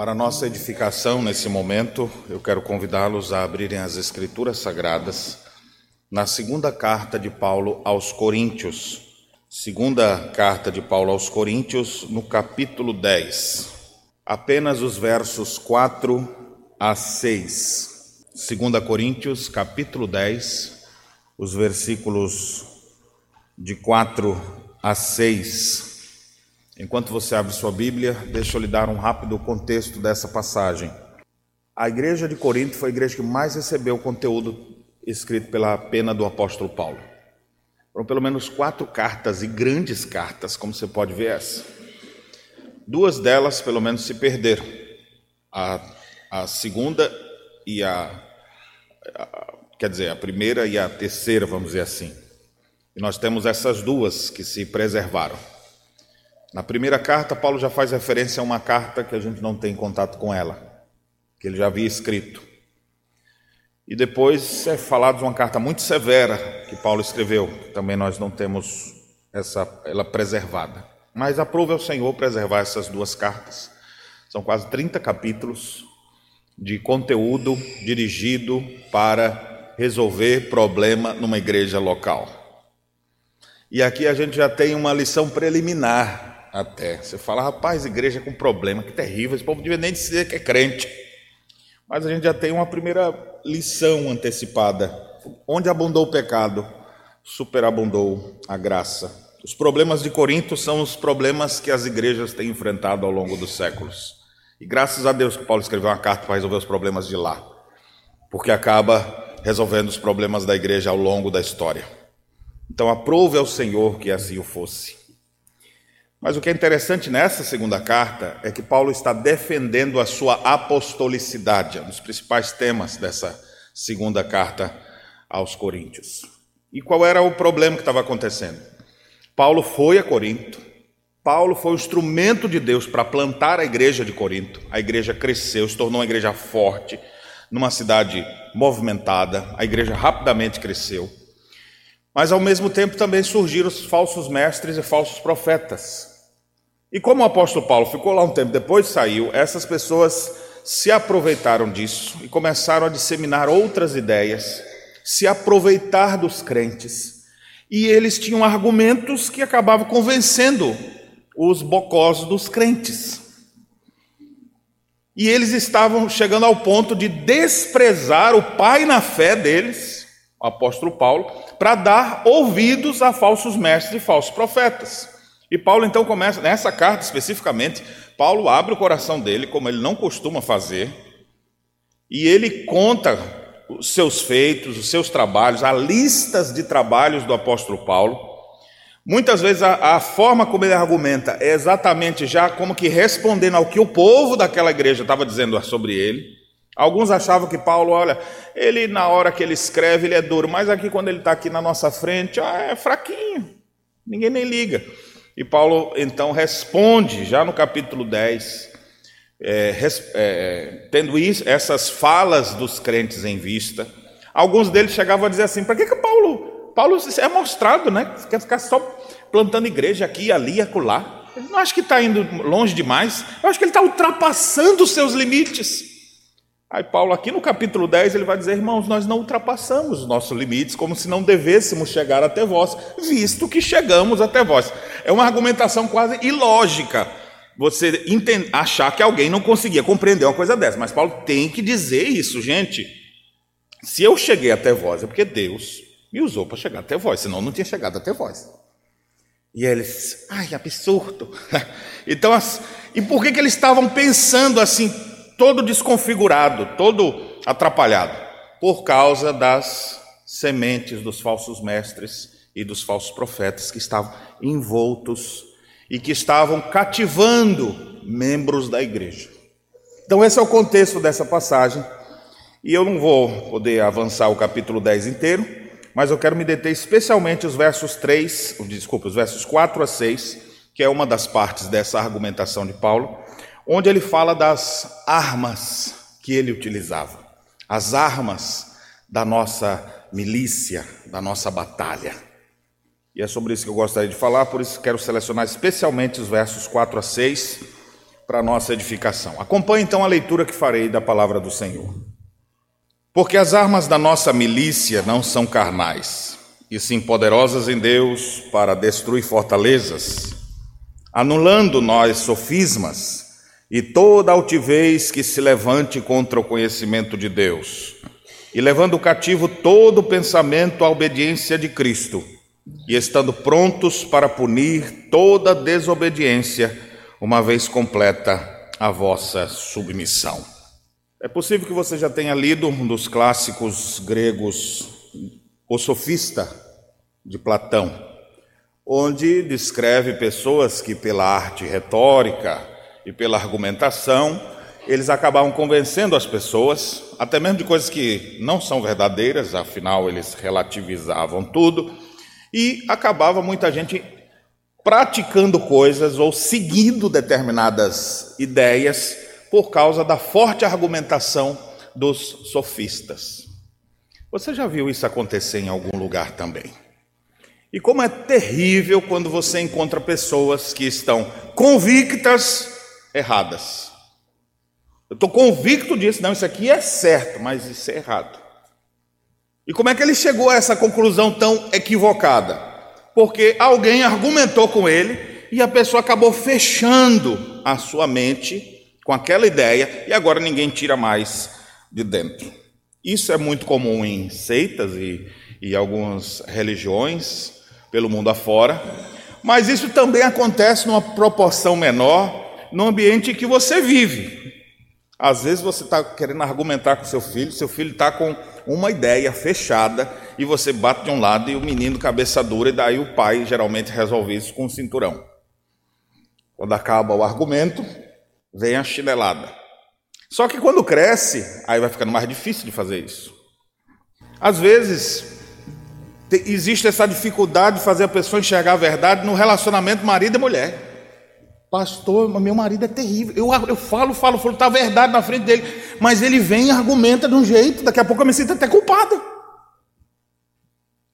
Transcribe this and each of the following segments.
Para nossa edificação nesse momento, eu quero convidá-los a abrirem as Escrituras Sagradas na segunda carta de Paulo aos Coríntios. Segunda carta de Paulo aos Coríntios, no capítulo 10. Apenas os versos 4 a 6. Segunda Coríntios, capítulo 10, os versículos de 4 a 6. Enquanto você abre sua Bíblia, deixa eu lhe dar um rápido contexto dessa passagem. A igreja de Corinto foi a igreja que mais recebeu conteúdo escrito pela pena do apóstolo Paulo. Foram pelo menos quatro cartas e grandes cartas, como você pode ver essa. Duas delas, pelo menos, se perderam. A, a segunda e a, a, Quer dizer, a primeira e a terceira, vamos dizer assim. E nós temos essas duas que se preservaram. Na primeira carta, Paulo já faz referência a uma carta que a gente não tem contato com ela, que ele já havia escrito. E depois é falado de uma carta muito severa que Paulo escreveu, que também nós não temos essa ela preservada. Mas aprove ao Senhor preservar essas duas cartas. São quase 30 capítulos de conteúdo dirigido para resolver problema numa igreja local. E aqui a gente já tem uma lição preliminar até. Você fala, rapaz, igreja com problema, que terrível, esse povo devia nem dizer que é crente. Mas a gente já tem uma primeira lição antecipada. Onde abundou o pecado, superabundou a graça. Os problemas de Corinto são os problemas que as igrejas têm enfrentado ao longo dos séculos. E graças a Deus que Paulo escreveu uma carta para resolver os problemas de lá, porque acaba resolvendo os problemas da igreja ao longo da história. Então, aprove ao Senhor que assim o fosse. Mas o que é interessante nessa segunda carta é que Paulo está defendendo a sua apostolicidade, é um dos principais temas dessa segunda carta aos Coríntios. E qual era o problema que estava acontecendo? Paulo foi a Corinto, Paulo foi o instrumento de Deus para plantar a igreja de Corinto. A igreja cresceu, se tornou uma igreja forte, numa cidade movimentada, a igreja rapidamente cresceu. Mas ao mesmo tempo também surgiram os falsos mestres e falsos profetas. E como o apóstolo Paulo ficou lá um tempo depois saiu, essas pessoas se aproveitaram disso e começaram a disseminar outras ideias, se aproveitar dos crentes. E eles tinham argumentos que acabavam convencendo os bocós dos crentes. E eles estavam chegando ao ponto de desprezar o pai na fé deles, o apóstolo Paulo, para dar ouvidos a falsos mestres e falsos profetas. E Paulo então começa, nessa carta especificamente, Paulo abre o coração dele, como ele não costuma fazer, e ele conta os seus feitos, os seus trabalhos, as listas de trabalhos do apóstolo Paulo. Muitas vezes a, a, forma como ele argumenta é exatamente já como que respondendo ao que o povo daquela igreja estava dizendo sobre ele. Alguns achavam que Paulo, olha, ele na hora que ele escreve ele é duro, mas aqui quando ele está aqui na nossa frente, ah, é fraquinho, ninguém nem liga. E Paulo então responde, já no capítulo 10, é, é, tendo isso, essas falas dos crentes em vista, alguns deles chegavam a dizer assim: para que, que Paulo, Paulo é mostrado, né? Quer ficar só plantando igreja aqui, ali acolá. Eu não acho que está indo longe demais, eu acho que ele está ultrapassando os seus limites. Aí Paulo, aqui no capítulo 10, ele vai dizer, irmãos, nós não ultrapassamos os nossos limites, como se não devêssemos chegar até vós, visto que chegamos até vós. É uma argumentação quase ilógica, você achar que alguém não conseguia compreender uma coisa dessa, mas Paulo tem que dizer isso, gente. Se eu cheguei até vós, é porque Deus me usou para chegar até vós, senão eu não tinha chegado até vós. E eles, ai, absurdo. Então, e por que, que eles estavam pensando assim, todo desconfigurado, todo atrapalhado, por causa das sementes dos falsos mestres e dos falsos profetas que estavam envoltos e que estavam cativando membros da igreja. Então, esse é o contexto dessa passagem, e eu não vou poder avançar o capítulo 10 inteiro, mas eu quero me deter especialmente os versos 3, desculpa, os versos 4 a 6, que é uma das partes dessa argumentação de Paulo, onde ele fala das armas que ele utilizava, as armas da nossa milícia, da nossa batalha. E é sobre isso que eu gostaria de falar, por isso quero selecionar especialmente os versos 4 a 6, para nossa edificação. Acompanhe então a leitura que farei da palavra do Senhor. Porque as armas da nossa milícia não são carnais, e sim poderosas em Deus para destruir fortalezas, anulando nós sofismas e toda altivez que se levante contra o conhecimento de Deus, e levando cativo todo pensamento à obediência de Cristo, e estando prontos para punir toda desobediência, uma vez completa a vossa submissão. É possível que você já tenha lido um dos clássicos gregos, O Sofista, de Platão, onde descreve pessoas que, pela arte retórica e pela argumentação, eles acabavam convencendo as pessoas, até mesmo de coisas que não são verdadeiras, afinal, eles relativizavam tudo, e acabava muita gente praticando coisas ou seguindo determinadas ideias por causa da forte argumentação dos sofistas. Você já viu isso acontecer em algum lugar também? E como é terrível quando você encontra pessoas que estão convictas erradas. Eu estou convicto disso, não, isso aqui é certo, mas isso é errado. E como é que ele chegou a essa conclusão tão equivocada? Porque alguém argumentou com ele e a pessoa acabou fechando a sua mente com aquela ideia e agora ninguém tira mais de dentro. Isso é muito comum em seitas e, e algumas religiões pelo mundo afora, mas isso também acontece numa proporção menor no ambiente que você vive. Às vezes você está querendo argumentar com seu filho, seu filho está com uma ideia fechada e você bate de um lado e o menino cabeça dura, e daí o pai geralmente resolve isso com um cinturão. Quando acaba o argumento, vem a chinelada. Só que quando cresce, aí vai ficando mais difícil de fazer isso. Às vezes, existe essa dificuldade de fazer a pessoa enxergar a verdade no relacionamento marido e mulher. Pastor, meu marido é terrível. Eu, eu falo, falo, falo, está verdade na frente dele, mas ele vem e argumenta de um jeito, daqui a pouco eu me sinto até culpada.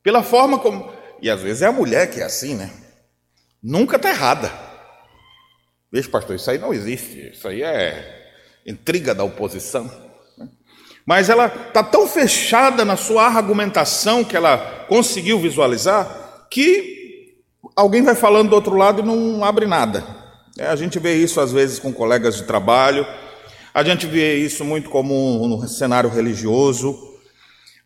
Pela forma como. E às vezes é a mulher que é assim, né? Nunca está errada. Veja, pastor, isso aí não existe, isso aí é intriga da oposição. Né? Mas ela está tão fechada na sua argumentação que ela conseguiu visualizar que alguém vai falando do outro lado e não abre nada. É, a gente vê isso às vezes com colegas de trabalho, a gente vê isso muito comum no cenário religioso,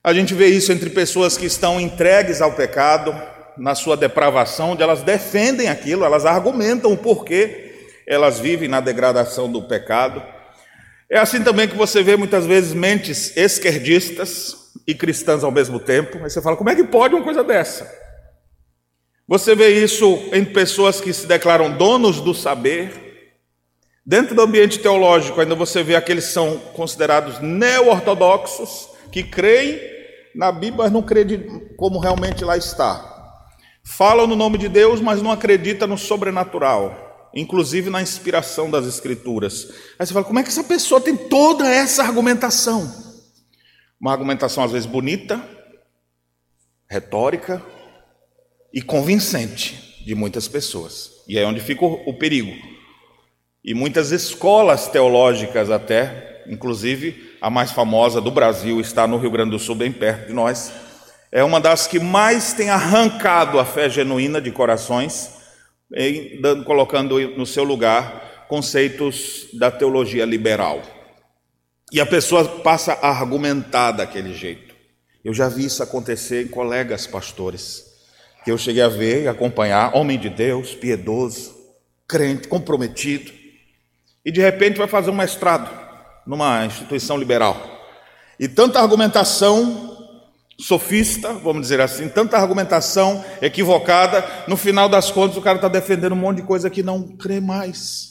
a gente vê isso entre pessoas que estão entregues ao pecado, na sua depravação, onde elas defendem aquilo, elas argumentam o porquê elas vivem na degradação do pecado. É assim também que você vê muitas vezes mentes esquerdistas e cristãs ao mesmo tempo. Aí você fala, como é que pode uma coisa dessa? Você vê isso em pessoas que se declaram donos do saber. Dentro do ambiente teológico, ainda você vê aqueles que são considerados neo-ortodoxos, que creem na Bíblia, mas não creem como realmente lá está. Falam no nome de Deus, mas não acreditam no sobrenatural inclusive na inspiração das Escrituras. Aí você fala, como é que essa pessoa tem toda essa argumentação? Uma argumentação às vezes bonita, retórica e convincente de muitas pessoas. E é onde fica o, perigo. E muitas escolas teológicas até, inclusive a mais famosa do Brasil está no Rio Grande do Sul, bem perto de nós, é uma das que mais tem arrancado a fé genuína de corações colocando no seu lugar conceitos da teologia liberal. E a pessoa passa a argumentar daquele jeito. Eu já vi isso acontecer em colegas pastores, que eu cheguei a ver e acompanhar, homem de Deus, piedoso, crente, comprometido, e de repente vai fazer um mestrado numa instituição liberal. E tanta argumentação sofista, vamos dizer assim, tanta argumentação equivocada, no final das contas o cara está defendendo um monte de coisa que não crê mais.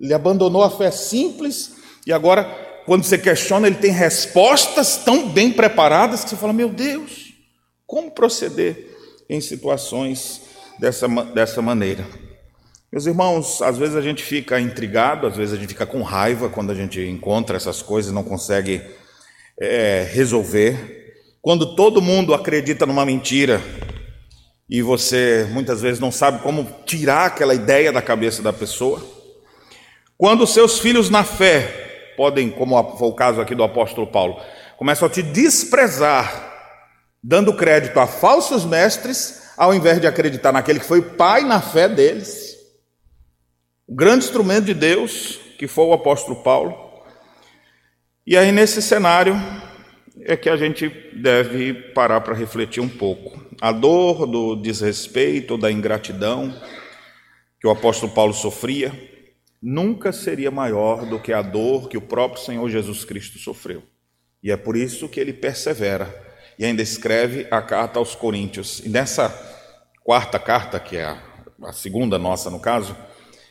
Ele abandonou a fé simples e agora, quando você questiona, ele tem respostas tão bem preparadas que você fala: meu Deus, como proceder em situações dessa, dessa maneira? Meus irmãos, às vezes a gente fica intrigado, às vezes a gente fica com raiva quando a gente encontra essas coisas e não consegue é, resolver. Quando todo mundo acredita numa mentira e você muitas vezes não sabe como tirar aquela ideia da cabeça da pessoa. Quando seus filhos na fé podem, como foi o caso aqui do apóstolo Paulo, começam a te desprezar, dando crédito a falsos mestres, ao invés de acreditar naquele que foi pai na fé deles. O grande instrumento de Deus, que foi o apóstolo Paulo. E aí, nesse cenário, é que a gente deve parar para refletir um pouco. A dor do desrespeito, da ingratidão que o apóstolo Paulo sofria, nunca seria maior do que a dor que o próprio Senhor Jesus Cristo sofreu. E é por isso que ele persevera e ainda escreve a carta aos Coríntios. E nessa quarta carta, que é a, segunda nossa no caso,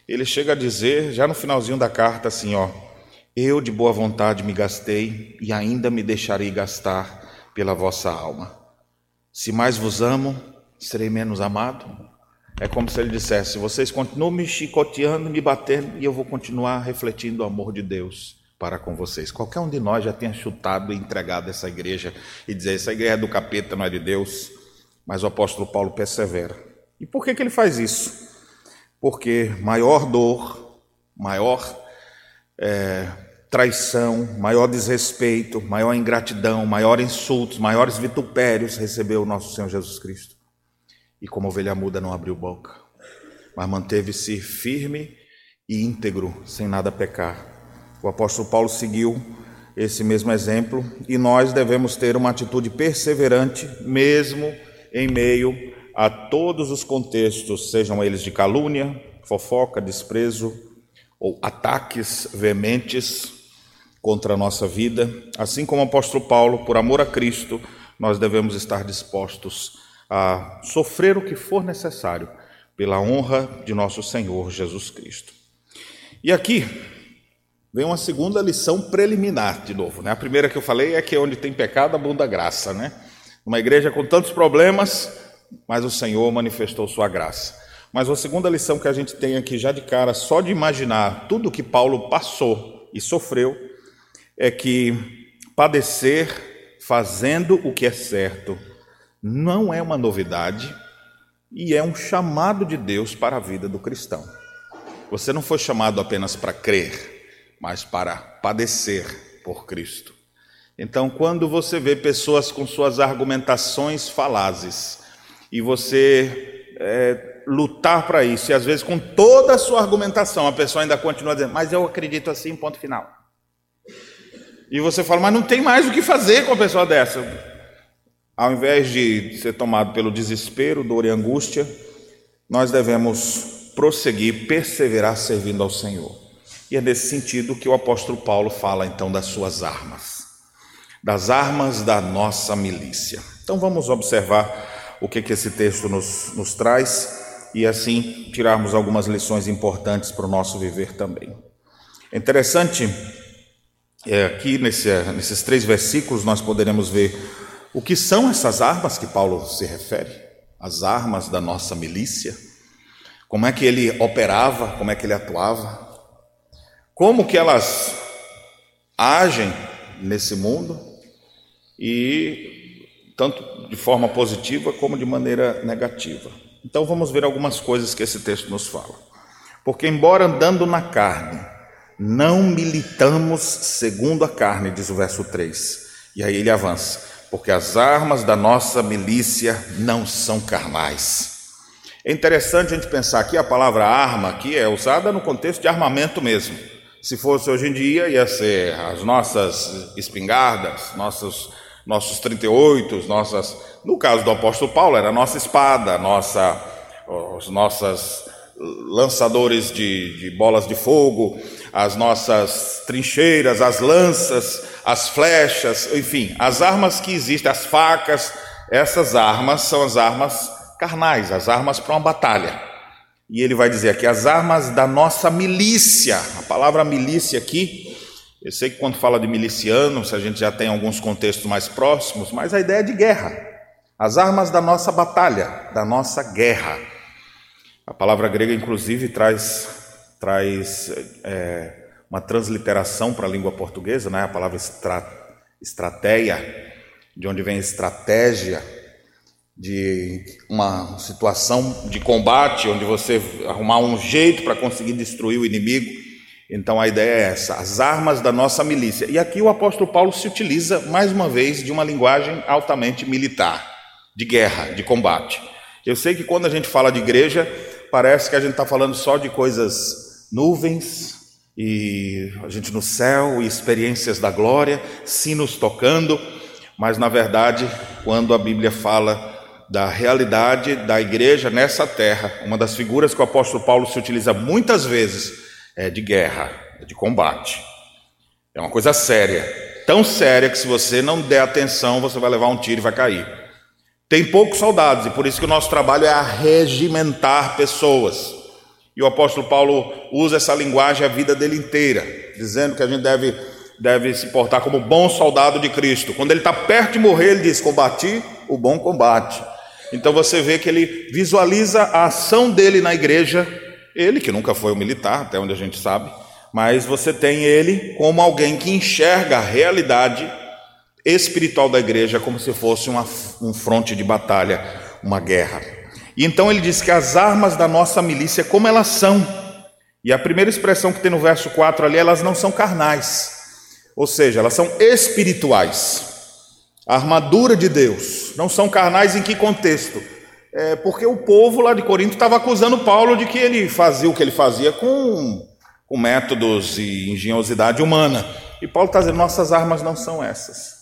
ele chega a dizer, já no finalzinho da carta, assim: Ó, eu de boa vontade me gastei e ainda me deixarei gastar pela vossa alma. Se mais vos amo, serei menos amado. É como se ele dissesse: vocês continuam me chicoteando, me batendo, e eu vou continuar refletindo o amor de Deus para com vocês. Qualquer um de nós já tenha chutado e entregado essa igreja e dizer: essa igreja é do capeta, não é de Deus. Mas o apóstolo Paulo persevera. E por que, que ele faz isso? Porque maior dor, maior é, traição, maior desrespeito, maior ingratidão, maior insultos, maiores vitupérios recebeu o nosso Senhor Jesus Cristo. E como ovelha muda não abriu boca, mas manteve-se firme e íntegro, sem nada pecar. O apóstolo Paulo seguiu esse mesmo exemplo e nós devemos ter uma atitude perseverante, mesmo em meio a todos os contextos, sejam eles de calúnia, fofoca, desprezo ou ataques veementes contra a nossa vida, assim como o apóstolo Paulo, por amor a Cristo, nós devemos estar dispostos a sofrer o que for necessário pela honra de nosso Senhor Jesus Cristo. E aqui vem uma segunda lição preliminar, de novo. Né? A primeira que eu falei é que onde tem pecado abunda graça. Né? Uma igreja com tantos problemas, mas o Senhor manifestou sua graça. Mas a segunda lição que a gente tem aqui já de cara, só de imaginar tudo que Paulo passou e sofreu, é que padecer fazendo o que é certo não é uma novidade e é um chamado de Deus para a vida do cristão. Você não foi chamado apenas para crer, mas para padecer por Cristo. Então, quando você vê pessoas com suas argumentações falazes e você é, lutar para isso, e às vezes com toda a sua argumentação a pessoa ainda continua dizendo, mas eu acredito assim, ponto final. E você fala, mas não tem mais o que fazer com a pessoa dessa. Ao invés de ser tomado pelo desespero, dor e angústia, nós devemos prosseguir, perseverar servindo ao Senhor. E é nesse sentido que o apóstolo Paulo fala então das suas armas, das armas da nossa milícia. Então vamos observar o que, que esse texto nos, nos traz e assim tirarmos algumas lições importantes para o nosso viver também. É interessante é, aqui nesse, nesses três versículos nós poderemos ver o que são essas armas que Paulo se refere, as armas da nossa milícia, como é que ele operava, como é que ele atuava, como que elas agem nesse mundo e tanto de forma positiva como de maneira negativa. Então vamos ver algumas coisas que esse texto nos fala. Porque embora andando na carne, não militamos segundo a carne, diz o verso 3. E aí ele avança: porque as armas da nossa milícia não são carnais. É interessante a gente pensar que a palavra arma aqui é usada no contexto de armamento mesmo. Se fosse hoje em dia, ia ser as nossas espingardas, nossos, nossos 38, nossas. No caso do apóstolo Paulo, era a nossa espada, nossa, os nossos lançadores de, de bolas de fogo, as nossas trincheiras, as lanças, as flechas, enfim, as armas que existem, as facas, essas armas são as armas carnais, as armas para uma batalha. E ele vai dizer aqui as armas da nossa milícia. A palavra milícia aqui, eu sei que quando fala de milicianos, a gente já tem alguns contextos mais próximos, mas a ideia é de guerra. As armas da nossa batalha, da nossa guerra. A palavra grega, inclusive, traz traz é, uma transliteração para a língua portuguesa, né? a palavra estra, estratégia, de onde vem estratégia, de uma situação de combate, onde você arrumar um jeito para conseguir destruir o inimigo. Então a ideia é essa, as armas da nossa milícia. E aqui o apóstolo Paulo se utiliza mais uma vez de uma linguagem altamente militar, de guerra, de combate. Eu sei que quando a gente fala de igreja, parece que a gente está falando só de coisas nuvens e a gente no céu e experiências da glória, sinos tocando, mas na verdade, quando a Bíblia fala da realidade da igreja nessa terra, uma das figuras que o apóstolo Paulo se utiliza muitas vezes é de guerra, é de combate. É uma coisa séria, tão séria que se você não der atenção, você vai levar um tiro e vai cair. Tem poucos soldados e por isso que o nosso trabalho é arregimentar pessoas. E o apóstolo Paulo usa essa linguagem a vida dele inteira, dizendo que a gente deve, deve se portar como bom soldado de Cristo. Quando ele está perto de morrer, ele diz: Combati o bom combate. Então você vê que ele visualiza a ação dele na igreja ele, que nunca foi um militar, até onde a gente sabe, mas você tem ele como alguém que enxerga a realidade espiritual da igreja como se fosse uma, um fronte de batalha, uma guerra. E então ele diz que as armas da nossa milícia, como elas são, e a primeira expressão que tem no verso 4 ali, elas não são carnais, ou seja, elas são espirituais. A armadura de Deus, não são carnais em que contexto? é, porque o povo lá de Corinto estava acusando Paulo de que ele fazia o que ele fazia com, com métodos e engenhosidade humana. E Paulo está dizendo: nossas armas não são essas.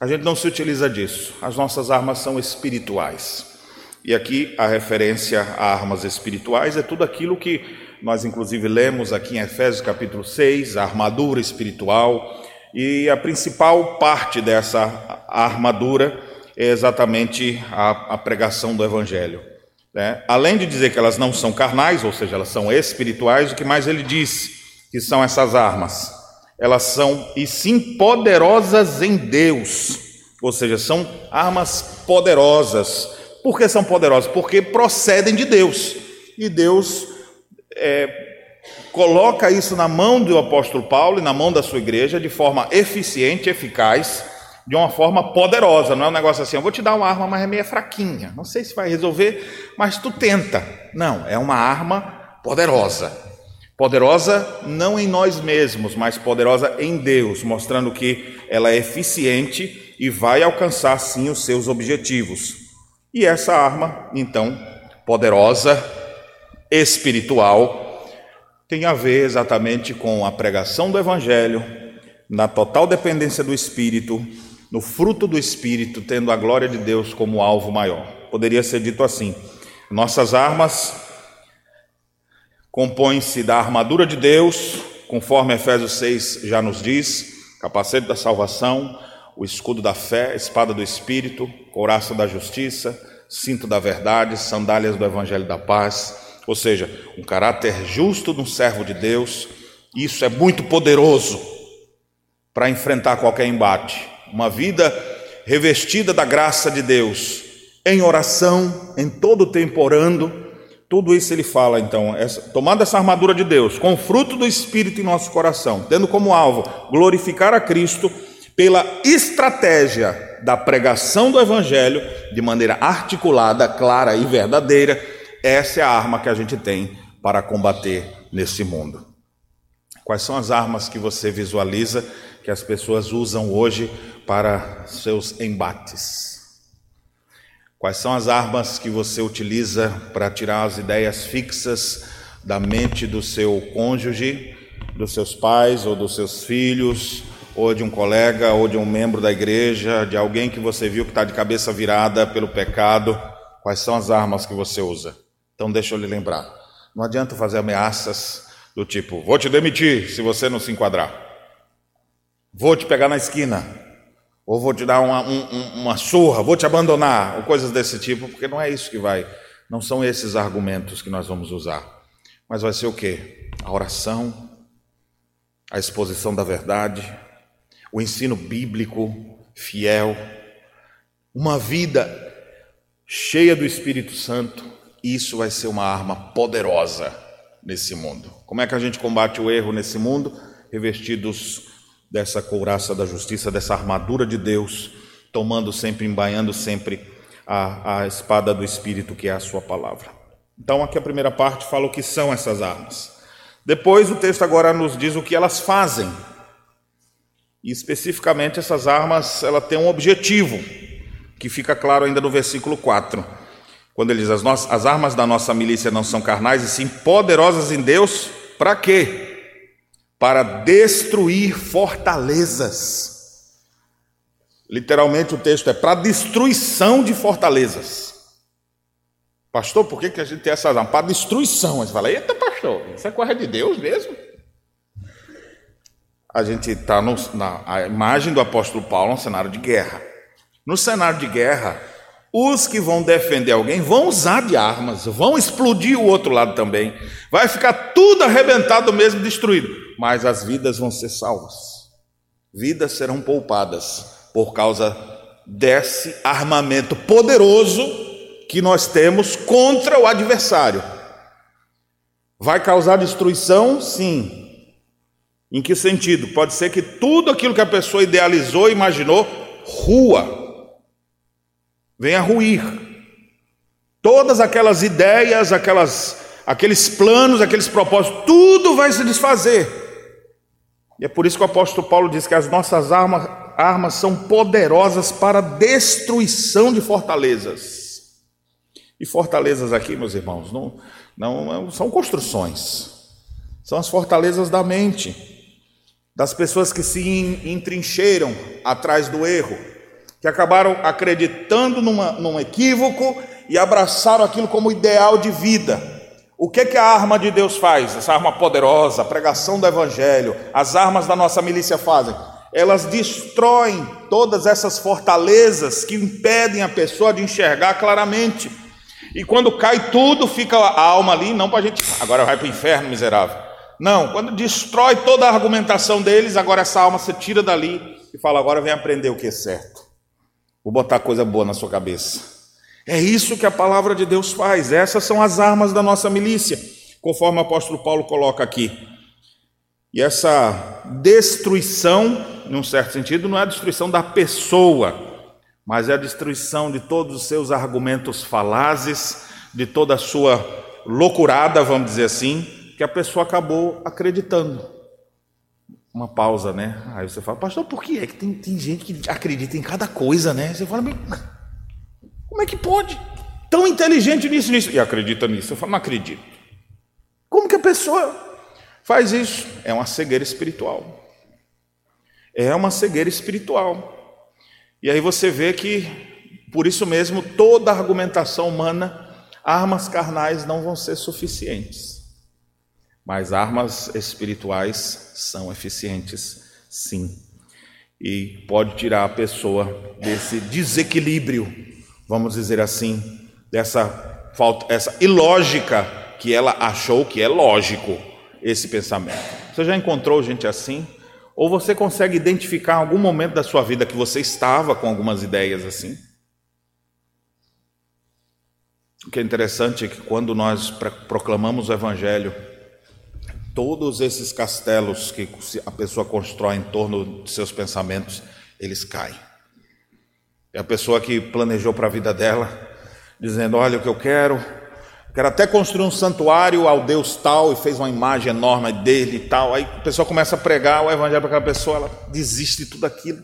A gente não se utiliza disso. As nossas armas são espirituais. E aqui a referência a armas espirituais é tudo aquilo que nós, inclusive, lemos aqui em Efésios capítulo 6, a armadura espiritual. E a principal parte dessa armadura é exatamente a, a pregação do Evangelho. Né? Além de dizer que elas não são carnais, ou seja, elas são espirituais, o que mais ele diz que são essas armas? Elas são, e sim, poderosas em Deus, ou seja, são armas poderosas. Por que são poderosas? Porque procedem de Deus, e Deus é, coloca isso na mão do apóstolo Paulo e na mão da sua igreja de forma eficiente, eficaz de uma forma poderosa, não é um negócio assim, eu vou te dar uma arma, mas é meio fraquinha, não sei se vai resolver, mas tu tenta. Não, é uma arma poderosa. Poderosa não em nós mesmos, mas poderosa em Deus, mostrando que ela é eficiente e vai alcançar sim os seus objetivos. E essa arma, então, poderosa, espiritual, tem a ver exatamente com a pregação do Evangelho, na total dependência do Espírito no fruto do Espírito, tendo a glória de Deus como alvo maior. Poderia ser dito assim: nossas armas compõem-se da armadura de Deus, conforme Efésios 6 já nos diz, capacete da salvação, o escudo da fé, espada do Espírito, couraça da justiça, cinto da verdade, sandálias do evangelho da paz, ou seja, um caráter justo de um servo de Deus. Isso é muito poderoso para enfrentar qualquer embate uma vida revestida da graça de Deus, em oração, em todo o tempo orando, tudo isso ele fala então, essa, tomando essa armadura de Deus, com o fruto do Espírito em nosso coração, tendo como alvo glorificar a Cristo pela estratégia da pregação do Evangelho de maneira articulada, clara e verdadeira, essa é a arma que a gente tem para combater nesse mundo. Quais são as armas que você visualiza que as pessoas usam hoje para seus embates? Quais são as armas que você utiliza para tirar as ideias fixas da mente do seu cônjuge, dos seus pais ou dos seus filhos, ou de um colega, ou de um membro da igreja, de alguém que você viu que está de cabeça virada pelo pecado? Quais são as armas que você usa? Então, deixa eu lhe lembrar: não adianta fazer ameaças do tipo, vou te demitir se você não se enquadrar, vou te pegar na esquina, ou vou te dar uma, um, uma surra, vou te abandonar, ou coisas desse tipo, porque não é isso que vai, não são esses argumentos que nós vamos usar. Mas vai ser o que? A oração, a exposição da verdade, o ensino bíblico fiel, uma vida cheia do Espírito Santo, isso vai ser uma arma poderosa nesse mundo. Como é que a gente combate o erro nesse mundo? Revestidos dessa couraça da justiça, dessa armadura de Deus, tomando sempre, embaiando sempre a, a espada do Espírito, que é a sua palavra. Então, aqui a primeira parte fala o que são essas armas. Depois o texto agora nos diz o que elas fazem. E especificamente essas armas, ela tem um objetivo, que fica claro ainda no versículo 4. Quando ele diz: as, nossas, as armas da nossa milícia não são carnais, e sim poderosas em Deus, para quê? Para destruir fortalezas. Literalmente o texto é para destruição de fortalezas. Pastor, por que, que a gente tem essas armas? Para destruição. Você fala, eita, pastor, isso é coisa de Deus mesmo? A gente está na imagem do apóstolo Paulo no cenário de guerra. No cenário de guerra, os que vão defender alguém vão usar de armas, vão explodir o outro lado também. Vai ficar tudo arrebentado mesmo, destruído. Mas as vidas vão ser salvas. Vidas serão poupadas por causa desse armamento poderoso que nós temos contra o adversário. Vai causar destruição? Sim. Em que sentido? Pode ser que tudo aquilo que a pessoa idealizou, imaginou, rua venha ruir. Todas aquelas ideias, aquelas, aqueles planos, aqueles propósitos, tudo vai se desfazer. E é por isso que o apóstolo Paulo diz que as nossas armas, armas são poderosas para destruição de fortalezas. E fortalezas aqui, meus irmãos, não, não, não são construções, são as fortalezas da mente, das pessoas que se entrincheiram atrás do erro que acabaram acreditando numa, num equívoco e abraçaram aquilo como ideal de vida. O que, que a arma de Deus faz? Essa arma poderosa, a pregação do Evangelho, as armas da nossa milícia fazem. Elas destroem todas essas fortalezas que impedem a pessoa de enxergar claramente. E quando cai tudo, fica a alma ali, não para a gente, agora vai para o inferno miserável. Não, quando destrói toda a argumentação deles, agora essa alma se tira dali e fala: agora vem aprender o que é certo. Vou botar coisa boa na sua cabeça. É isso que a palavra de Deus faz. Essas são as armas da nossa milícia, conforme o apóstolo Paulo coloca aqui. E essa destruição, num certo sentido, não é a destruição da pessoa, mas é a destruição de todos os seus argumentos falazes, de toda a sua loucurada, vamos dizer assim, que a pessoa acabou acreditando uma pausa, né? Aí você fala, pastor, por que é que tem, tem gente que acredita em cada coisa, né? Você fala, como é que pode? Tão inteligente nisso, nisso, e acredita nisso. Eu falo, não acredito. Como que a pessoa faz isso? É uma cegueira espiritual. É uma cegueira espiritual. E aí você vê que, por isso mesmo, toda argumentação humana, armas carnais não vão ser suficientes. Mas armas espirituais são eficientes, sim. E pode tirar a pessoa desse desequilíbrio, vamos dizer assim, dessa falta, essa ilógica que ela achou que é lógico esse pensamento. Você já encontrou gente assim? Ou você consegue identificar algum momento da sua vida que você estava com algumas ideias assim? O que é interessante é que quando nós proclamamos o Evangelho, todos esses castelos que a pessoa constrói em torno de seus pensamentos, eles caem. É a pessoa que planejou para a vida dela, dizendo: Olha, o que eu quero, quero até construir um santuário ao Deus tal, e fez uma imagem enorme dele e tal. Aí a pessoa começa a pregar o evangelho para aquela pessoa, ela desiste de tudo aquilo,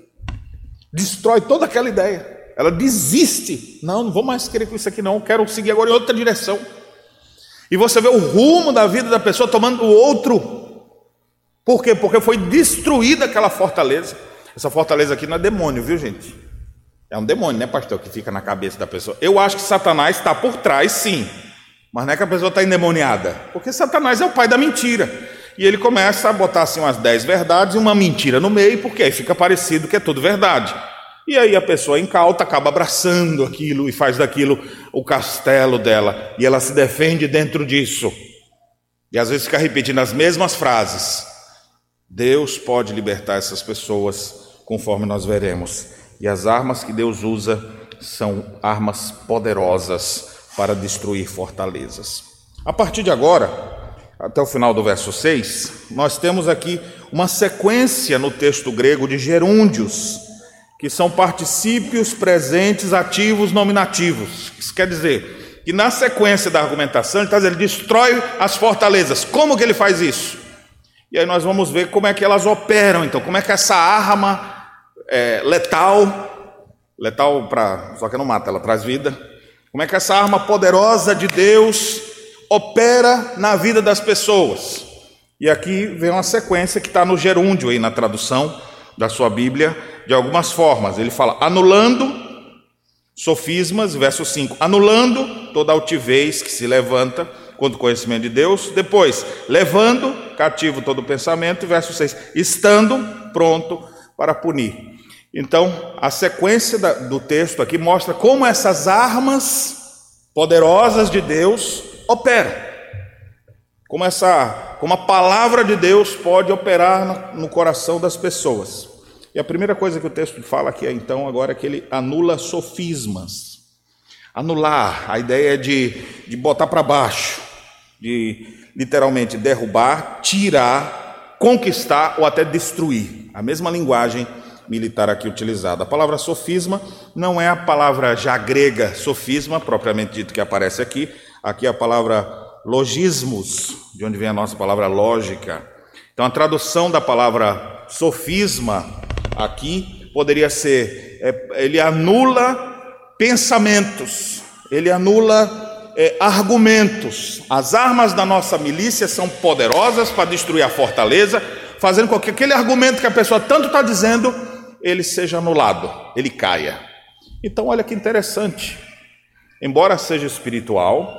destrói toda aquela ideia. Ela desiste. Não, não vou mais querer com isso aqui, não. Quero seguir agora em outra direção. E você vê o rumo da vida da pessoa tomando outro. Por quê? Porque foi destruída aquela fortaleza. Essa fortaleza aqui não é demônio, viu, gente? É um demônio, né, pastor, que fica na cabeça da pessoa. Eu acho que Satanás está por trás, sim. Mas não é que a pessoa está endemoniada. Porque Satanás é o pai da mentira. E ele começa a botar assim umas dez verdades e uma mentira no meio, porque aí fica parecido que é tudo verdade. E aí a pessoa incauta acaba abraçando aquilo e faz daquilo o castelo dela, e ela se defende dentro disso. E às vezes fica repetindo as mesmas frases. Deus pode libertar essas pessoas, conforme nós veremos. E as armas que Deus usa são armas poderosas para destruir fortalezas. A partir de agora, até o final do verso 6, nós temos aqui uma sequência no texto grego de gerúndios que são particípios presentes ativos nominativos. Isso quer dizer, que na sequência da argumentação ele está dizendo, ele destrói as fortalezas. Como que ele faz isso? E aí nós vamos ver como é que elas operam, então, como é que essa arma é, letal, letal para, só que não mata, ela traz vida, como é que essa arma poderosa de Deus opera na vida das pessoas. E aqui vem uma sequência que está no gerúndio aí na tradução da sua Bíblia, de algumas formas. Ele fala, anulando sofismas, verso 5, anulando toda altivez que se levanta contra o conhecimento de Deus. Depois, levando cativo todo pensamento, verso 6, estando pronto para punir. Então, a sequência do texto aqui mostra como essas armas poderosas de Deus operam. Como essa, como a palavra de Deus pode operar no coração das pessoas. E a primeira coisa que o texto fala aqui é então agora é que ele anula sofismas. Anular, a ideia é de, de botar para baixo, de literalmente derrubar, tirar, conquistar ou até destruir. A mesma linguagem militar aqui utilizada. A palavra sofisma não é a palavra já grega sofisma, propriamente dito que aparece aqui, Aqui a palavra logismos, de onde vem a nossa palavra lógica. Então a tradução da palavra sofisma aqui poderia ser: é, ele anula pensamentos, ele anula é, argumentos. As armas da nossa milícia são poderosas para destruir a fortaleza, fazendo com que aquele argumento que a pessoa tanto está dizendo, ele seja anulado, ele caia. Então, olha que interessante. Embora seja espiritual,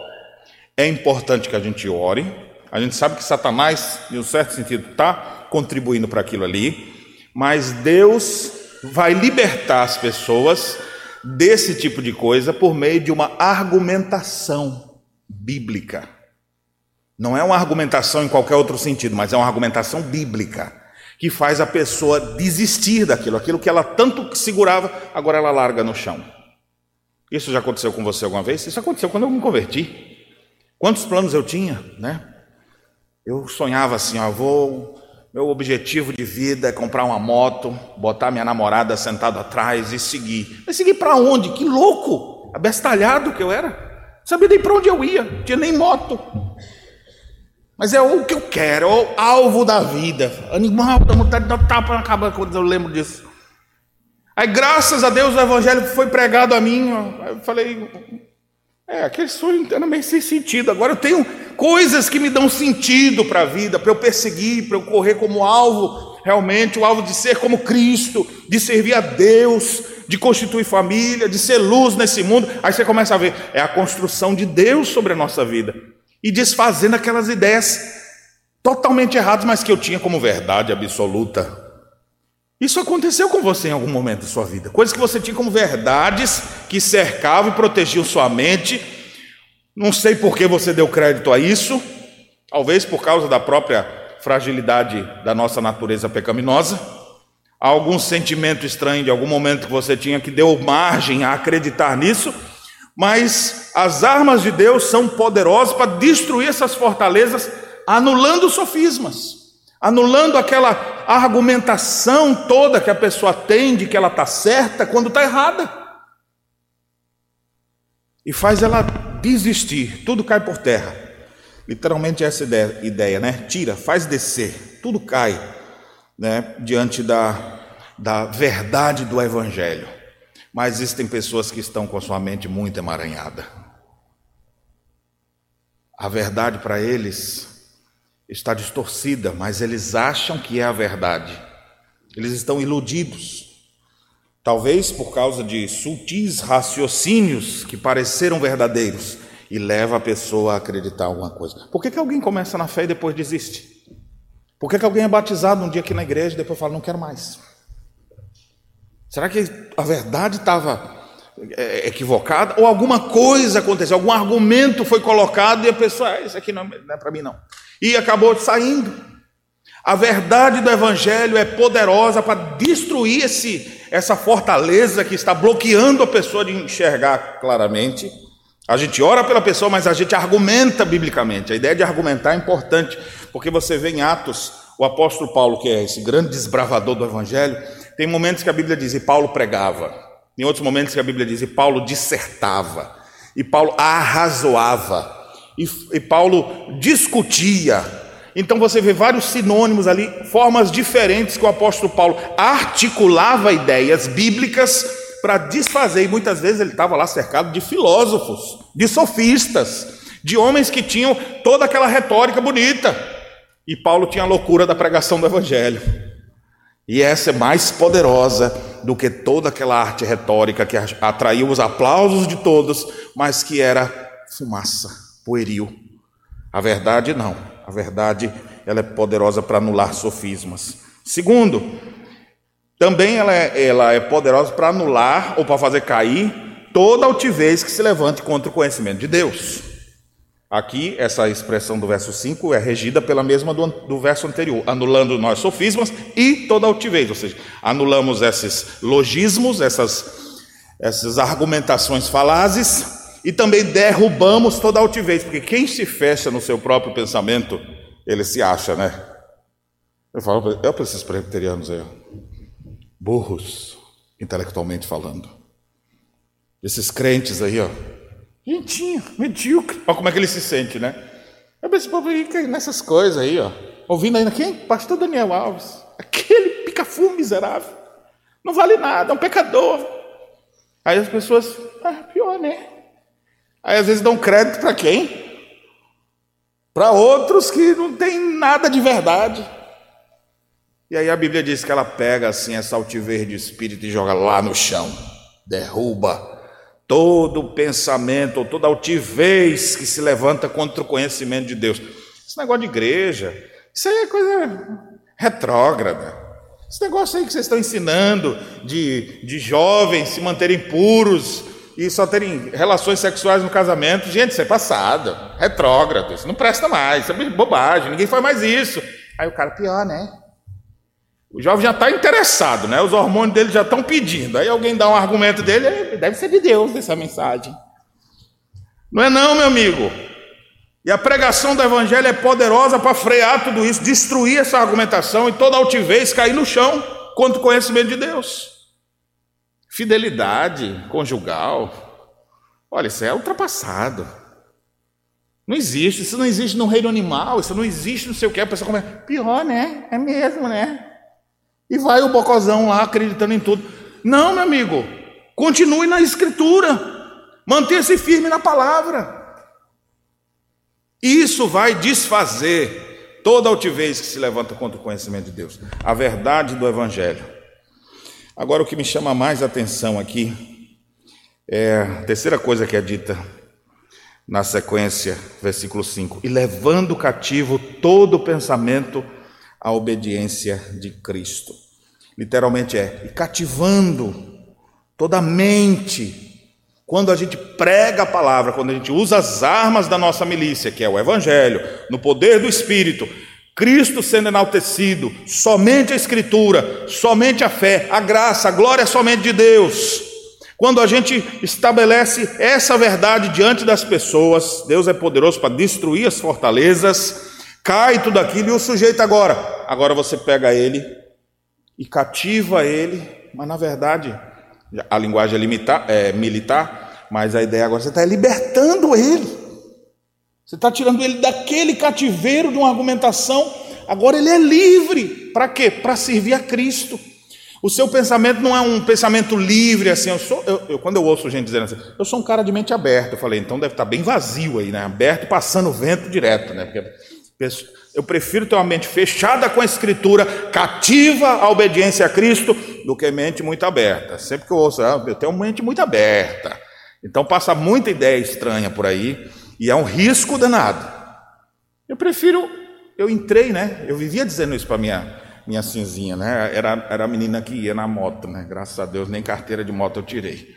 é importante que a gente ore. A gente sabe que Satanás, em um certo sentido, está contribuindo para aquilo ali, mas Deus vai libertar as pessoas desse tipo de coisa por meio de uma argumentação bíblica. Não é uma argumentação em qualquer outro sentido, mas é uma argumentação bíblica que faz a pessoa desistir daquilo, aquilo que ela tanto segurava, agora ela larga no chão. Isso já aconteceu com você alguma vez? Isso aconteceu quando eu me converti. Quantos planos eu tinha, né? Eu sonhava assim, ó, vou, meu objetivo de vida é comprar uma moto, botar minha namorada sentada atrás e seguir. Mas seguir para onde? Que louco, abestalhado que eu era. Não sabia nem para onde eu ia, não tinha nem moto. Mas é o que eu quero, é o alvo da vida. Animal, dá vontade de tapa na cabeça quando eu lembro disso. Aí, graças a Deus, o evangelho foi pregado a mim. Eu falei, é, aquele sonho era meio sem sentido. Agora eu tenho coisas que me dão sentido para a vida, para eu perseguir, para eu correr como alvo, realmente, o alvo de ser como Cristo, de servir a Deus, de constituir família, de ser luz nesse mundo. Aí você começa a ver, é a construção de Deus sobre a nossa vida e desfazendo aquelas ideias totalmente erradas, mas que eu tinha como verdade absoluta. Isso aconteceu com você em algum momento da sua vida. Coisas que você tinha como verdades que cercavam e protegiam sua mente. Não sei por que você deu crédito a isso. Talvez por causa da própria fragilidade da nossa natureza pecaminosa. Algum sentimento estranho de algum momento que você tinha que deu margem a acreditar nisso. Mas as armas de Deus são poderosas para destruir essas fortalezas, anulando sofismas anulando aquela argumentação toda que a pessoa tem de que ela está certa quando está errada. E faz ela desistir, tudo cai por terra. Literalmente essa ideia, né? Tira, faz descer, tudo cai né? diante da, da verdade do Evangelho. Mas existem pessoas que estão com a sua mente muito emaranhada. A verdade para eles está distorcida, mas eles acham que é a verdade. Eles estão iludidos. Talvez por causa de sutis raciocínios que pareceram verdadeiros e leva a pessoa a acreditar alguma coisa. Por que, que alguém começa na fé e depois desiste? Por que, que alguém é batizado um dia aqui na igreja e depois fala, não quero mais? Será que a verdade estava é, equivocada? Ou alguma coisa aconteceu, algum argumento foi colocado e a pessoa, ah, isso aqui não é para mim não e acabou saindo. A verdade do Evangelho é poderosa para destruir esse, essa fortaleza que está bloqueando a pessoa de enxergar claramente. A gente ora pela pessoa, mas a gente argumenta biblicamente. A ideia de argumentar é importante, porque você vê em Atos o apóstolo Paulo, que é esse grande desbravador do Evangelho, tem momentos que a Bíblia diz e Paulo pregava, em outros momentos que a Bíblia diz e Paulo dissertava. E Paulo arrazoava. E, e Paulo discutia. Então você vê vários sinônimos ali, formas diferentes que o apóstolo Paulo articulava ideias bíblicas para desfazer. E muitas vezes ele estava lá cercado de filósofos, de sofistas, de homens que tinham toda aquela retórica bonita. E Paulo tinha a loucura da pregação do evangelho. E essa é mais poderosa do que toda aquela arte retórica que atraiu os aplausos de todos, mas que era fumaça, pueril. A verdade não. A verdade ela é poderosa para anular sofismas. Segundo, também ela é, ela é poderosa para anular ou para fazer cair toda altivez que se levante contra o conhecimento de Deus. Aqui, essa expressão do verso 5 é regida pela mesma do, do, verso anterior, anulando nós sofismas e toda altivez, ou seja, anulamos esses logismos, essas, essas argumentações falazes e também derrubamos toda altivez, porque quem se fecha no seu próprio pensamento, ele se acha, né? Eu falo, eu para esses presbiterianos aí, burros, intelectualmente falando. Esses crentes aí, ó, Gentinho, medíocre. Olha como é que ele se sente, né? Eu esse povo aí nessas coisas aí, ó. Ouvindo ainda quem? Pastor Daniel Alves. Aquele pica-fumo miserável. Não vale nada, é um pecador. Aí as pessoas, ah, pior, né? Aí às vezes dão crédito para quem? Para outros que não tem nada de verdade. E aí a Bíblia diz que ela pega assim essa altivez de espírito e joga lá no chão, derruba todo pensamento, toda altivez que se levanta contra o conhecimento de Deus. Esse negócio de igreja, isso aí é coisa retrógrada. Esse negócio aí que vocês estão ensinando de, de jovens se manterem puros e só terem relações sexuais no casamento, gente, isso é passado, retrógrado, isso não presta mais, isso é bobagem, ninguém faz mais isso. Aí o cara, pior, né? O jovem já está interessado, né? Os hormônios dele já estão pedindo. Aí alguém dá um argumento dele, deve ser de Deus essa mensagem. Não é não, meu amigo. E a pregação do evangelho é poderosa para frear tudo isso, destruir essa argumentação e toda altivez cair no chão contra o conhecimento de Deus. Fidelidade conjugal. Olha, isso é ultrapassado. Não existe, isso não existe no reino animal, isso não existe no seu que. A pessoa começa, pior, né? É mesmo, né? E vai o bocozão lá acreditando em tudo. Não, meu amigo, continue na escritura, mantenha-se firme na palavra. Isso vai desfazer toda altivez que se levanta contra o conhecimento de Deus, a verdade do Evangelho. Agora, o que me chama mais atenção aqui é a terceira coisa que é dita na sequência, versículo 5: E levando cativo todo o pensamento a obediência de Cristo. Literalmente é, e cativando toda a mente. Quando a gente prega a palavra, quando a gente usa as armas da nossa milícia, que é o Evangelho, no poder do Espírito, Cristo sendo enaltecido, somente a Escritura, somente a fé, a graça, a glória somente de Deus. Quando a gente estabelece essa verdade diante das pessoas, Deus é poderoso para destruir as fortalezas Cai tudo aquilo e o sujeito agora. Agora você pega ele e cativa ele, mas na verdade, a linguagem é, limitar, é militar, mas a ideia agora você está libertando ele. Você está tirando ele daquele cativeiro de uma argumentação. Agora ele é livre. Para quê? Para servir a Cristo. O seu pensamento não é um pensamento livre, assim. Eu sou, eu, eu, quando eu ouço gente dizendo assim, eu sou um cara de mente aberta. Eu falei, então deve estar tá bem vazio aí, né? Aberto, passando vento direto, né? Porque eu prefiro ter uma mente fechada com a Escritura, cativa à obediência a Cristo, do que mente muito aberta. Sempre que eu ouço, ah, eu tenho uma mente muito aberta. Então passa muita ideia estranha por aí, e é um risco danado. Eu prefiro, eu entrei, né? Eu vivia dizendo isso para minha minha cinzinha, né? Era, era a menina que ia na moto, né? Graças a Deus, nem carteira de moto eu tirei.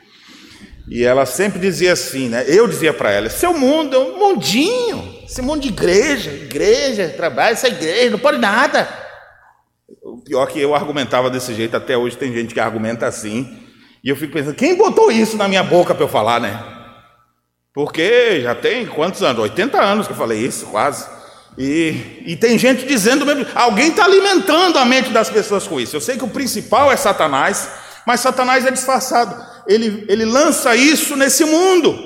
E ela sempre dizia assim, né? Eu dizia para ela: seu mundo é um mundinho, esse mundo de igreja, igreja, trabalho, essa igreja, não pode nada. O pior é que eu argumentava desse jeito, até hoje tem gente que argumenta assim. E eu fico pensando: quem botou isso na minha boca para eu falar, né? Porque já tem quantos anos? 80 anos que eu falei isso, quase. E, e tem gente dizendo mesmo, alguém está alimentando a mente das pessoas com isso. Eu sei que o principal é Satanás, mas Satanás é disfarçado ele, ele lança isso nesse mundo.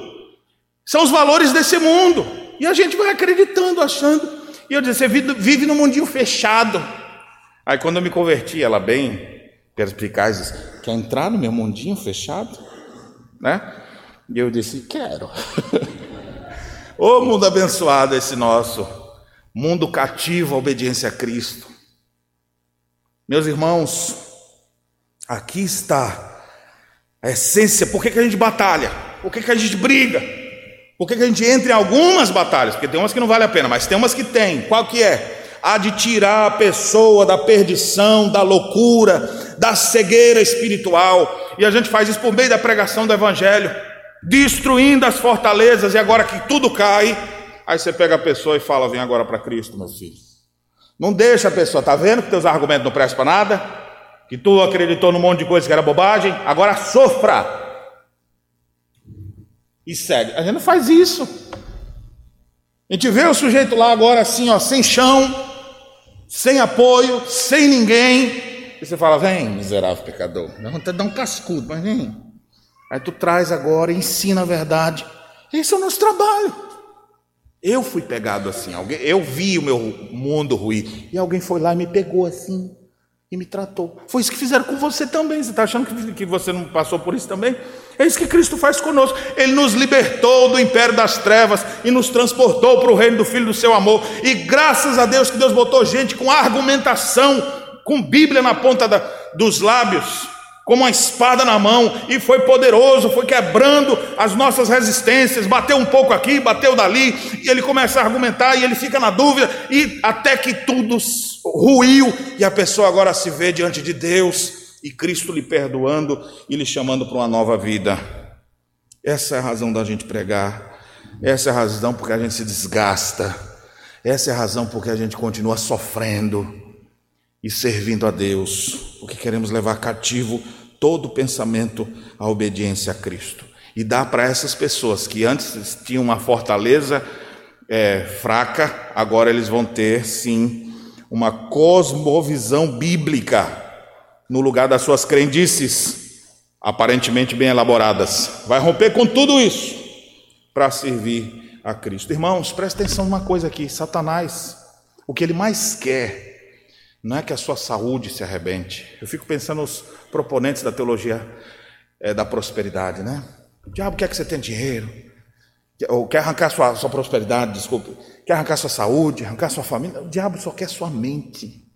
São os valores desse mundo. E a gente vai acreditando, achando. E eu disse: você vive num mundinho fechado. Aí quando eu me converti, ela bem perspicaz disse: quer entrar no meu mundinho fechado? Né? E eu disse: quero. Ô mundo abençoado esse nosso, mundo cativo à obediência a Cristo. Meus irmãos, aqui está a essência, por que, que a gente batalha? Por que, que a gente briga? Por que, que a gente entra em algumas batalhas? Porque tem umas que não vale a pena, mas tem umas que tem. Qual que é? A de tirar a pessoa da perdição, da loucura, da cegueira espiritual. E a gente faz isso por meio da pregação do Evangelho destruindo as fortalezas, e agora que tudo cai, aí você pega a pessoa e fala: Vem agora para Cristo, meu filho. Não deixa a pessoa, tá vendo que teus argumentos não prestam para nada? Que tu acreditou num monte de coisa que era bobagem, agora sofra. E segue. A gente não faz isso. A gente vê o sujeito lá agora assim, ó, sem chão, sem apoio, sem ninguém. E você fala: Vem, miserável pecador. Dá vontade de dar um cascudo, mas vem. Aí tu traz agora, ensina a verdade. Esse é o nosso trabalho. Eu fui pegado assim, alguém, eu vi o meu mundo ruir e alguém foi lá e me pegou assim e me tratou. Foi isso que fizeram com você também. Você está achando que, que você não passou por isso também? É isso que Cristo faz conosco. Ele nos libertou do império das trevas e nos transportou para o reino do Filho do seu amor. E graças a Deus que Deus botou gente com argumentação, com Bíblia na ponta da, dos lábios como uma espada na mão, e foi poderoso, foi quebrando as nossas resistências, bateu um pouco aqui, bateu dali, e ele começa a argumentar, e ele fica na dúvida, e até que tudo ruiu, e a pessoa agora se vê diante de Deus, e Cristo lhe perdoando e lhe chamando para uma nova vida. Essa é a razão da gente pregar, essa é a razão porque a gente se desgasta, essa é a razão porque a gente continua sofrendo e servindo a Deus, porque queremos levar cativo todo pensamento à obediência a Cristo. E dá para essas pessoas que antes tinham uma fortaleza é, fraca, agora eles vão ter sim uma cosmovisão bíblica no lugar das suas crendices, aparentemente bem elaboradas. Vai romper com tudo isso para servir a Cristo. Irmãos, presta atenção numa coisa aqui: Satanás, o que ele mais quer não é que a sua saúde se arrebente. Eu fico pensando nos proponentes da teologia é, da prosperidade, né? O diabo quer que você tenha dinheiro, ou quer arrancar sua, sua prosperidade, desculpe, quer arrancar sua saúde, arrancar sua família. O diabo só quer sua mente.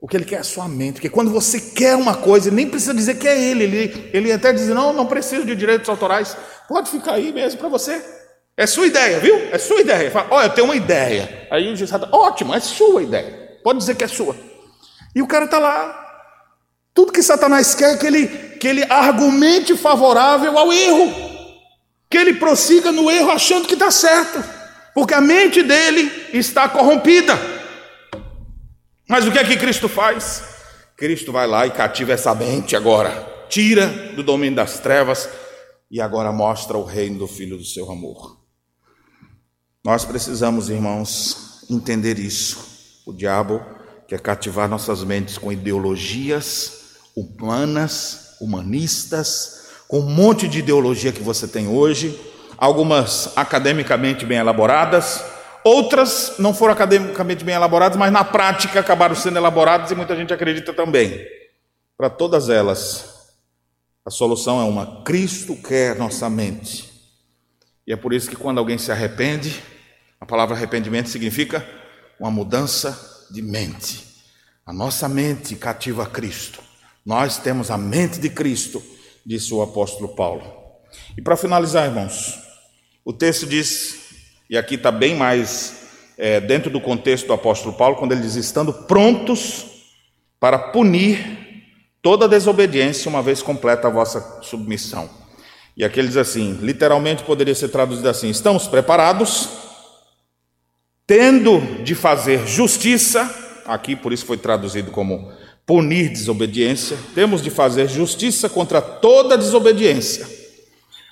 O que ele quer é sua mente, porque quando você quer uma coisa, nem precisa dizer que é ele, ele, ele até diz: Não, não preciso de direitos autorais, pode ficar aí mesmo para você. É sua ideia, viu? É sua ideia. Fala, olha, eu tenho uma ideia. Aí o juiz fala: Ótimo, é sua ideia. Pode dizer que é sua. E o cara está lá. Tudo que Satanás quer é que ele, que ele argumente favorável ao erro. Que ele prossiga no erro achando que está certo. Porque a mente dele está corrompida. Mas o que é que Cristo faz? Cristo vai lá e cativa essa mente agora. Tira do domínio das trevas e agora mostra o reino do Filho do seu amor. Nós precisamos, irmãos, entender isso. O diabo quer cativar nossas mentes com ideologias humanas, humanistas, com um monte de ideologia que você tem hoje, algumas academicamente bem elaboradas, outras não foram academicamente bem elaboradas, mas na prática acabaram sendo elaboradas e muita gente acredita também. Para todas elas, a solução é uma: Cristo quer nossa mente. E é por isso que quando alguém se arrepende, a palavra arrependimento significa uma mudança de mente. A nossa mente cativa a Cristo. Nós temos a mente de Cristo, disse o apóstolo Paulo. E para finalizar, irmãos, o texto diz, e aqui está bem mais é, dentro do contexto do apóstolo Paulo, quando ele diz: estando prontos para punir toda desobediência, uma vez completa a vossa submissão. E aqui ele diz assim: literalmente poderia ser traduzido assim: estamos preparados tendo de fazer justiça, aqui por isso foi traduzido como punir desobediência, temos de fazer justiça contra toda desobediência.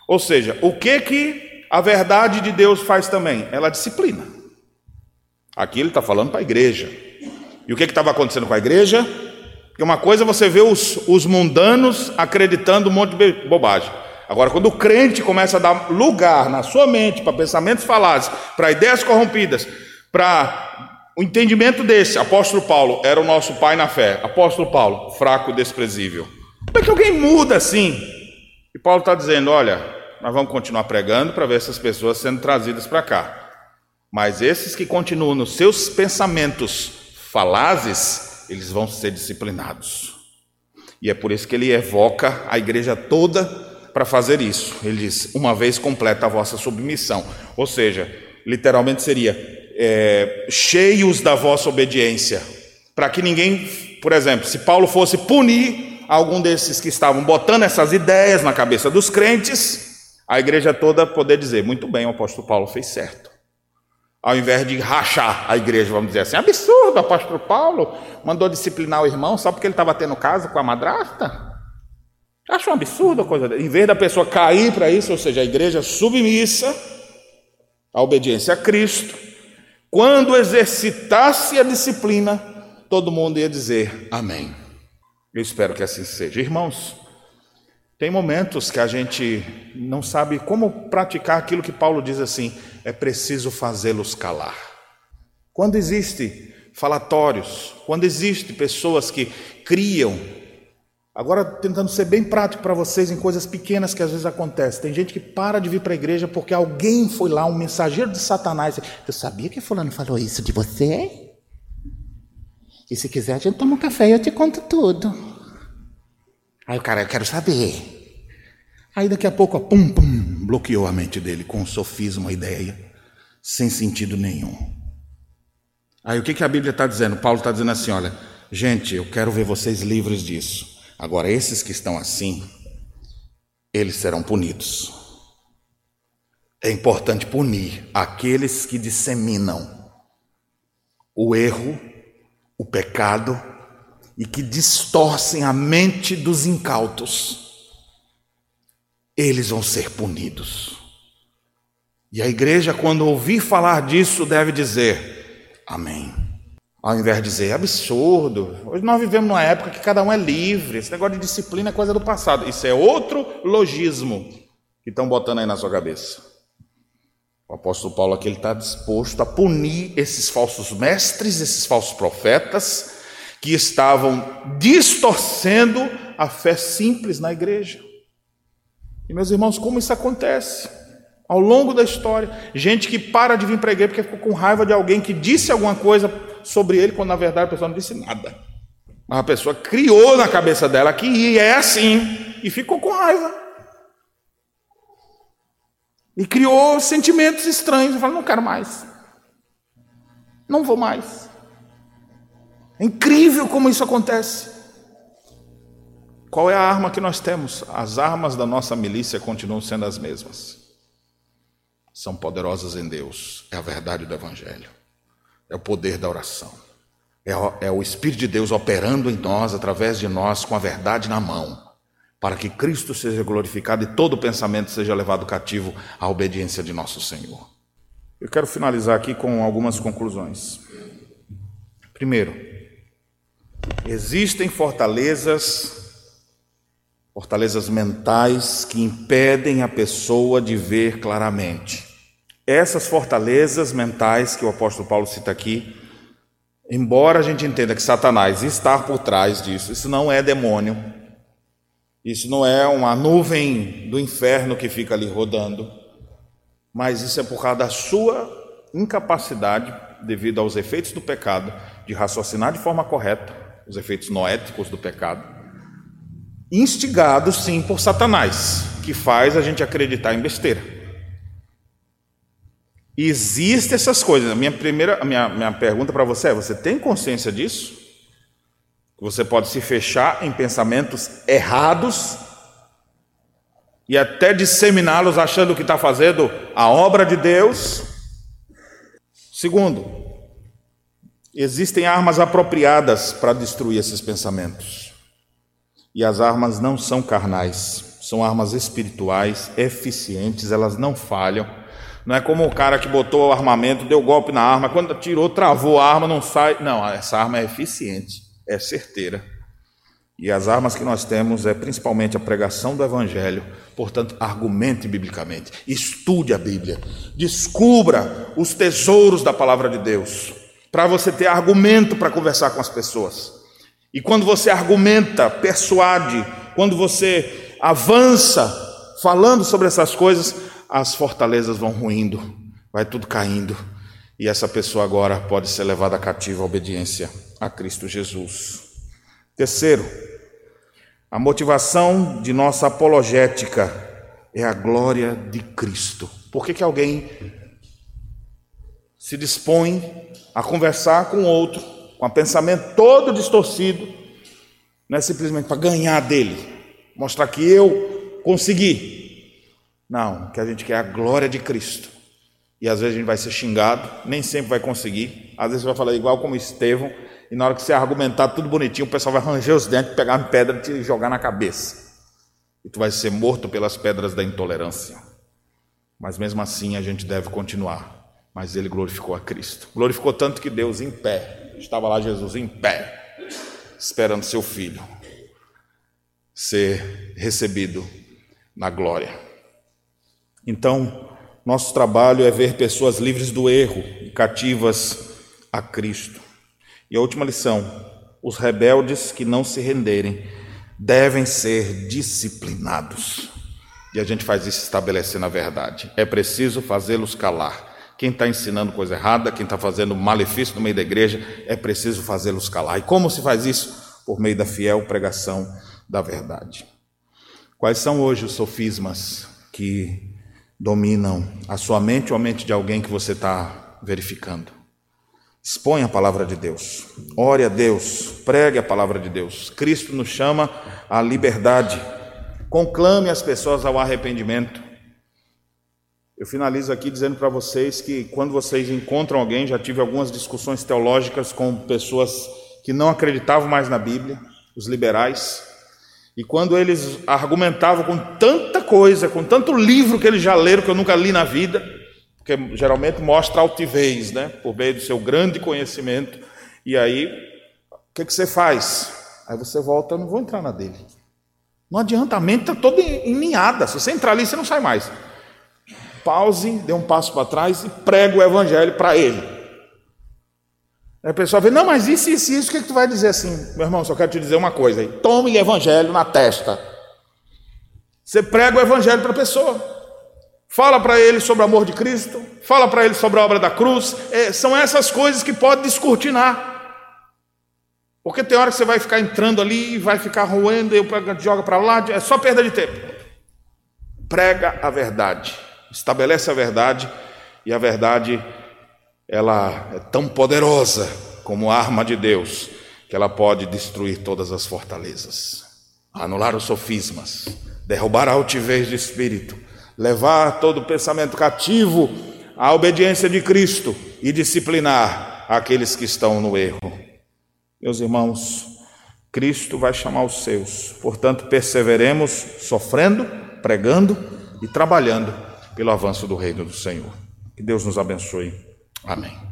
Ou seja, o que que a verdade de Deus faz também? Ela disciplina. Aqui ele está falando para a igreja. E o que estava acontecendo com a igreja? Porque uma coisa é você vê os, os mundanos acreditando um monte de bobagem. Agora, quando o crente começa a dar lugar na sua mente para pensamentos falazes, para ideias corrompidas, para o entendimento desse, apóstolo Paulo era o nosso pai na fé. Apóstolo Paulo, fraco desprezível. Como é que alguém muda assim? E Paulo está dizendo: olha, nós vamos continuar pregando para ver essas pessoas sendo trazidas para cá. Mas esses que continuam nos seus pensamentos falazes, eles vão ser disciplinados. E é por isso que ele evoca a igreja toda para fazer isso. Ele diz: uma vez completa a vossa submissão. Ou seja, literalmente seria: é, cheios da vossa obediência. Para que ninguém, por exemplo, se Paulo fosse punir algum desses que estavam botando essas ideias na cabeça dos crentes, a igreja toda poder dizer: muito bem, o apóstolo Paulo fez certo ao invés de rachar a igreja, vamos dizer assim. Absurdo, o apóstolo Paulo mandou disciplinar o irmão só porque ele estava tendo caso com a madrasta. Acho um absurdo a coisa dele. Em vez da pessoa cair para isso, ou seja, a igreja submissa à obediência a Cristo, quando exercitasse a disciplina, todo mundo ia dizer amém. Eu espero que assim seja. Irmãos, tem momentos que a gente não sabe como praticar aquilo que Paulo diz assim: é preciso fazê-los calar. Quando existe falatórios, quando existe pessoas que criam, agora tentando ser bem prático para vocês em coisas pequenas que às vezes acontecem. Tem gente que para de vir para a igreja porque alguém foi lá, um mensageiro de Satanás. Eu sabia que fulano falou isso de você? E se quiser a gente toma um café e eu te conto tudo. Aí o cara, eu quero saber. Aí daqui a pouco, pum, pum, bloqueou a mente dele com um sofismo, uma ideia, sem sentido nenhum. Aí o que, que a Bíblia está dizendo? Paulo está dizendo assim: olha, gente, eu quero ver vocês livres disso. Agora, esses que estão assim, eles serão punidos. É importante punir aqueles que disseminam o erro, o pecado e que distorcem a mente dos incautos, eles vão ser punidos. E a igreja, quando ouvir falar disso, deve dizer amém. Ao invés de dizer absurdo, hoje nós vivemos numa época que cada um é livre, esse negócio de disciplina é coisa do passado. Isso é outro logismo que estão botando aí na sua cabeça. O apóstolo Paulo aqui está disposto a punir esses falsos mestres, esses falsos profetas, que estavam distorcendo a fé simples na igreja. E meus irmãos, como isso acontece? Ao longo da história, gente que para de vir para a igreja porque ficou com raiva de alguém que disse alguma coisa sobre ele, quando na verdade a pessoa não disse nada. Mas a pessoa criou na cabeça dela que é assim e ficou com raiva. E criou sentimentos estranhos. Eu falo, não quero mais. Não vou mais. É incrível como isso acontece. Qual é a arma que nós temos? As armas da nossa milícia continuam sendo as mesmas. São poderosas em Deus. É a verdade do Evangelho. É o poder da oração. É o, é o Espírito de Deus operando em nós, através de nós, com a verdade na mão, para que Cristo seja glorificado e todo pensamento seja levado cativo à obediência de nosso Senhor. Eu quero finalizar aqui com algumas conclusões. Primeiro, Existem fortalezas, fortalezas mentais que impedem a pessoa de ver claramente. Essas fortalezas mentais que o apóstolo Paulo cita aqui, embora a gente entenda que Satanás está por trás disso, isso não é demônio, isso não é uma nuvem do inferno que fica ali rodando, mas isso é por causa da sua incapacidade, devido aos efeitos do pecado, de raciocinar de forma correta os efeitos noéticos do pecado, instigados sim por Satanás, que faz a gente acreditar em besteira. Existem essas coisas. A minha primeira, a minha, minha pergunta para você é: você tem consciência disso? Você pode se fechar em pensamentos errados e até disseminá-los achando que está fazendo a obra de Deus. Segundo, Existem armas apropriadas para destruir esses pensamentos. E as armas não são carnais, são armas espirituais, eficientes, elas não falham. Não é como o cara que botou o armamento, deu golpe na arma, quando tirou, travou a arma, não sai. Não, essa arma é eficiente, é certeira. E as armas que nós temos é principalmente a pregação do Evangelho, portanto, argumente biblicamente, estude a Bíblia, descubra os tesouros da palavra de Deus, para você ter argumento para conversar com as pessoas. E quando você argumenta, persuade, quando você avança falando sobre essas coisas, as fortalezas vão ruindo, vai tudo caindo, e essa pessoa agora pode ser levada cativa à obediência a Cristo Jesus. Terceiro, a motivação de nossa apologética é a glória de Cristo. Por que, que alguém se dispõe a conversar com outro, com um pensamento todo distorcido, não é simplesmente para ganhar dele, mostrar que eu consegui. Não, que a gente quer a glória de Cristo. E às vezes a gente vai ser xingado, nem sempre vai conseguir. Às vezes você vai falar igual como Estevão, e na hora que você argumentar tudo bonitinho, o pessoal vai ranger os dentes, pegar uma pedra e te jogar na cabeça. E tu vai ser morto pelas pedras da intolerância. Mas mesmo assim a gente deve continuar. Mas ele glorificou a Cristo. Glorificou tanto que Deus em pé, estava lá Jesus em pé, esperando seu filho ser recebido na glória. Então, nosso trabalho é ver pessoas livres do erro e cativas a Cristo. E a última lição: os rebeldes que não se renderem devem ser disciplinados. E a gente faz isso estabelecendo a verdade. É preciso fazê-los calar. Quem está ensinando coisa errada, quem está fazendo malefício no meio da igreja, é preciso fazê-los calar. E como se faz isso? Por meio da fiel pregação da verdade. Quais são hoje os sofismas que dominam a sua mente ou a mente de alguém que você está verificando? Expõe a palavra de Deus, ore a Deus, pregue a palavra de Deus. Cristo nos chama à liberdade, conclame as pessoas ao arrependimento. Eu finalizo aqui dizendo para vocês que quando vocês encontram alguém, já tive algumas discussões teológicas com pessoas que não acreditavam mais na Bíblia, os liberais, e quando eles argumentavam com tanta coisa, com tanto livro que eles já leram que eu nunca li na vida, porque geralmente mostra altivez, né? Por meio do seu grande conhecimento. E aí, o que, que você faz? Aí você volta, eu não vou entrar na dele. Não adianta, a mente está toda enlinhada. Se você entrar ali, você não sai mais. Pause, dê um passo para trás e prega o evangelho para ele. Aí o pessoal vê, não, mas isso, isso, isso, o que, que tu vai dizer assim? Meu irmão, só quero te dizer uma coisa aí. Tome o evangelho na testa. Você prega o evangelho para a pessoa. Fala para ele sobre o amor de Cristo, fala para ele sobre a obra da cruz. É, são essas coisas que pode descortinar. Porque tem hora que você vai ficar entrando ali vai ficar roendo, e joga para lá, é só perda de tempo. Prega a verdade, estabelece a verdade, e a verdade ela é tão poderosa como arma de Deus, que ela pode destruir todas as fortalezas, anular os sofismas, derrubar a altivez de espírito levar todo pensamento cativo à obediência de Cristo e disciplinar aqueles que estão no erro. Meus irmãos, Cristo vai chamar os seus, portanto, perseveremos sofrendo, pregando e trabalhando pelo avanço do reino do Senhor. Que Deus nos abençoe. Amém.